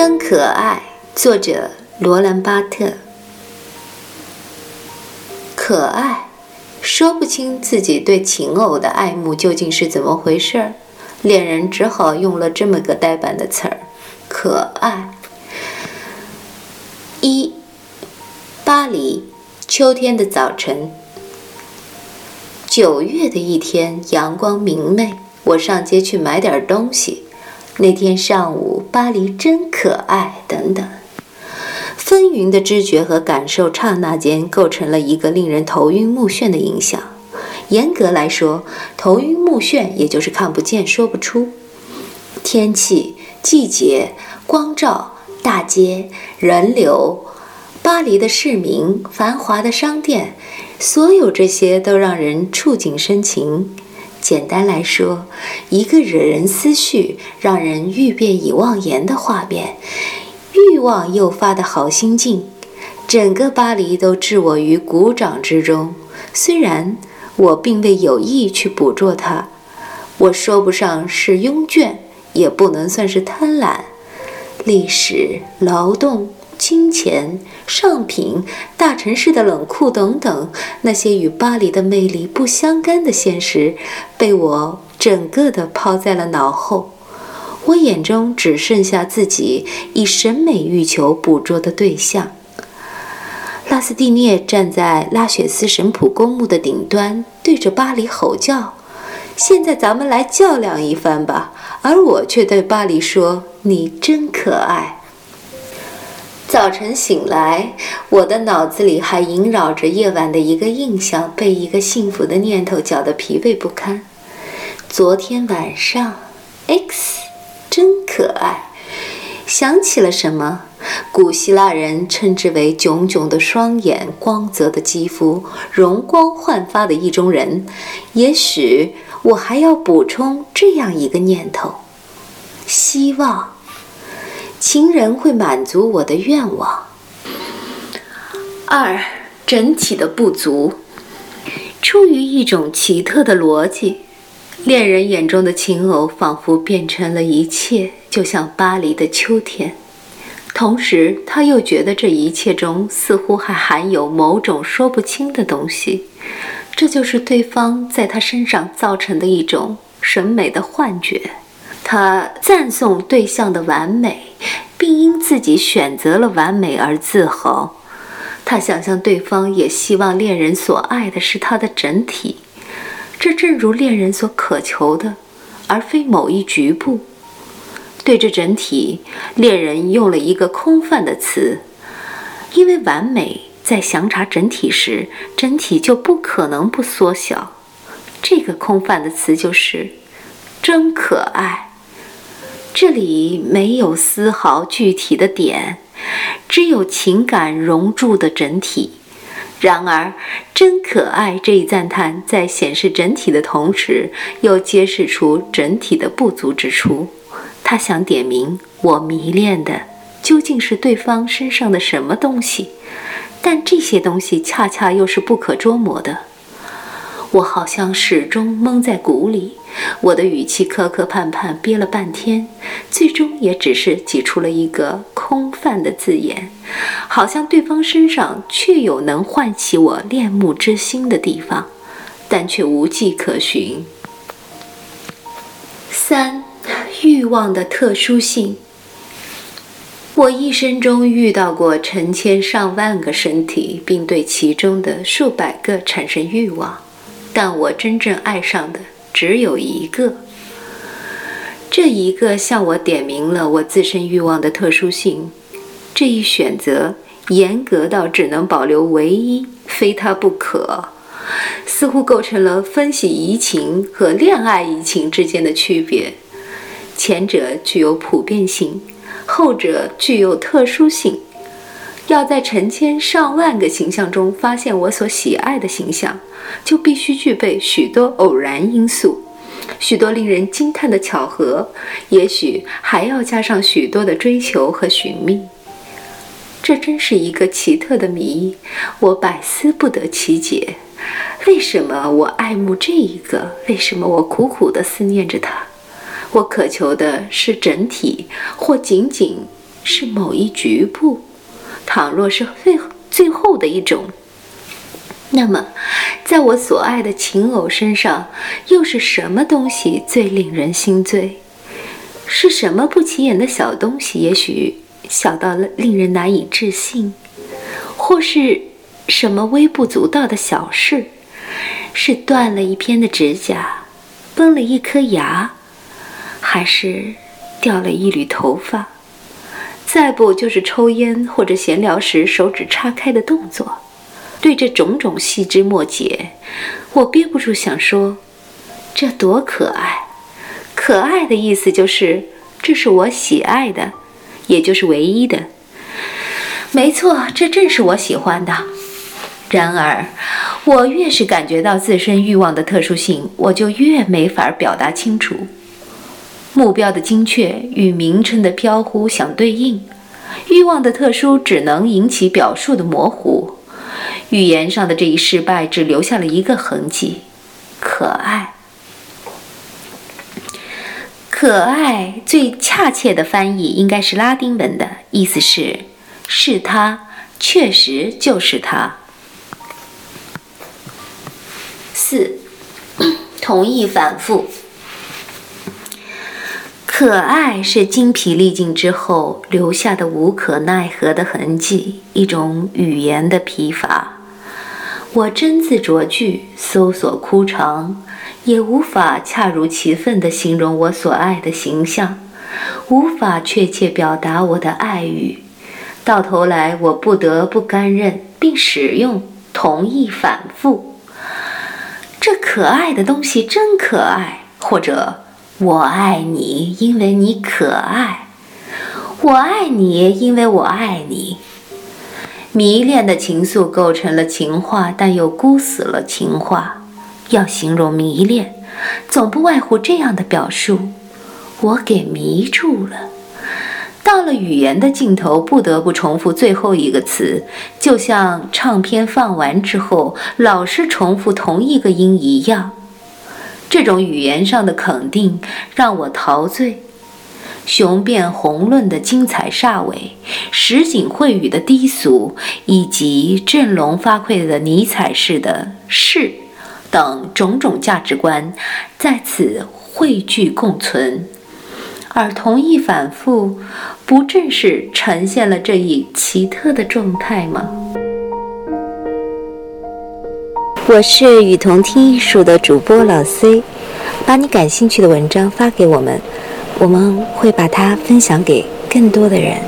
真可爱，作者罗兰·巴特。可爱，说不清自己对情偶的爱慕究竟是怎么回事儿，恋人只好用了这么个呆板的词儿：可爱。一，巴黎，秋天的早晨，九月的一天，阳光明媚，我上街去买点东西。那天上午，巴黎真可爱。等等，纷纭的知觉和感受刹那间构成了一个令人头晕目眩的印象。严格来说，头晕目眩也就是看不见、说不出。天气、季节、光照、大街、人流、巴黎的市民、繁华的商店，所有这些都让人触景生情。简单来说，一个惹人思绪、让人欲辨已忘言的画面，欲望诱发的好心境，整个巴黎都置我于鼓掌之中。虽然我并未有意去捕捉它，我说不上是慵倦，也不能算是贪婪。历史、劳动。金钱、上品、大城市的冷酷等等，那些与巴黎的魅力不相干的现实，被我整个的抛在了脑后。我眼中只剩下自己以审美欲求捕捉的对象。拉斯蒂涅站在拉雪斯神普公墓的顶端，对着巴黎吼叫：“现在咱们来较量一番吧！”而我却对巴黎说：“你真可爱。”早晨醒来，我的脑子里还萦绕着夜晚的一个印象，被一个幸福的念头搅得疲惫不堪。昨天晚上，X 真可爱。想起了什么？古希腊人称之为炯炯的双眼、光泽的肌肤、容光焕发的意中人。也许我还要补充这样一个念头：希望。情人会满足我的愿望。二，整体的不足，出于一种奇特的逻辑，恋人眼中的情偶仿佛变成了一切，就像巴黎的秋天。同时，他又觉得这一切中似乎还含有某种说不清的东西，这就是对方在他身上造成的一种审美的幻觉。他赞颂对象的完美。并因自己选择了完美而自豪。他想象对方也希望恋人所爱的是他的整体，这正如恋人所渴求的，而非某一局部。对这整体，恋人用了一个空泛的词，因为完美在详查整体时，整体就不可能不缩小。这个空泛的词就是“真可爱”。这里没有丝毫具体的点，只有情感融铸的整体。然而，真可爱这一赞叹在显示整体的同时，又揭示出整体的不足之处。他想点明我迷恋的究竟是对方身上的什么东西，但这些东西恰恰又是不可捉摸的。我好像始终蒙在鼓里。我的语气磕磕绊绊，憋了半天，最终也只是挤出了一个空泛的字眼，好像对方身上确有能唤起我恋慕之心的地方，但却无迹可寻。三，欲望的特殊性。我一生中遇到过成千上万个身体，并对其中的数百个产生欲望，但我真正爱上的。只有一个，这一个向我点明了我自身欲望的特殊性。这一选择严格到只能保留唯一，非它不可。似乎构成了分析移情和恋爱移情之间的区别。前者具有普遍性，后者具有特殊性。要在成千上万个形象中发现我所喜爱的形象，就必须具备许多偶然因素，许多令人惊叹的巧合，也许还要加上许多的追求和寻觅。这真是一个奇特的谜，我百思不得其解。为什么我爱慕这一个？为什么我苦苦地思念着他？我渴求的是整体，或仅仅是某一局部？倘若是最最后的一种，那么，在我所爱的情偶身上，又是什么东西最令人心醉？是什么不起眼的小东西？也许小到了令人难以置信，或是什么微不足道的小事？是断了一片的指甲，崩了一颗牙，还是掉了一缕头发？再不就是抽烟或者闲聊时手指叉开的动作。对这种种细枝末节，我憋不住想说：这多可爱！可爱的意思就是，这是我喜爱的，也就是唯一的。没错，这正是我喜欢的。然而，我越是感觉到自身欲望的特殊性，我就越没法表达清楚。目标的精确与名称的飘忽相对应，欲望的特殊只能引起表述的模糊。语言上的这一失败只留下了一个痕迹：可爱。可爱最恰切的翻译应该是拉丁文的，意思是“是他，确实就是他”。四，同意反复。可爱是精疲力尽之后留下的无可奈何的痕迹，一种语言的疲乏。我斟字酌句，搜索枯肠，也无法恰如其分地形容我所爱的形象，无法确切表达我的爱语。到头来，我不得不甘认并使用同意反复。这可爱的东西真可爱，或者。我爱你，因为你可爱；我爱你，因为我爱你。迷恋的情愫构成了情话，但又箍死了情话。要形容迷恋，总不外乎这样的表述：我给迷住了。到了语言的尽头，不得不重复最后一个词，就像唱片放完之后老是重复同一个音一样。这种语言上的肯定让我陶醉，雄辩宏论的精彩煞尾，实景会语的低俗，以及振聋发聩的尼采式的是等种种价值观在此汇聚共存，而同意反复，不正是呈现了这一奇特的状态吗？我是雨桐听艺术的主播老 C，把你感兴趣的文章发给我们，我们会把它分享给更多的人。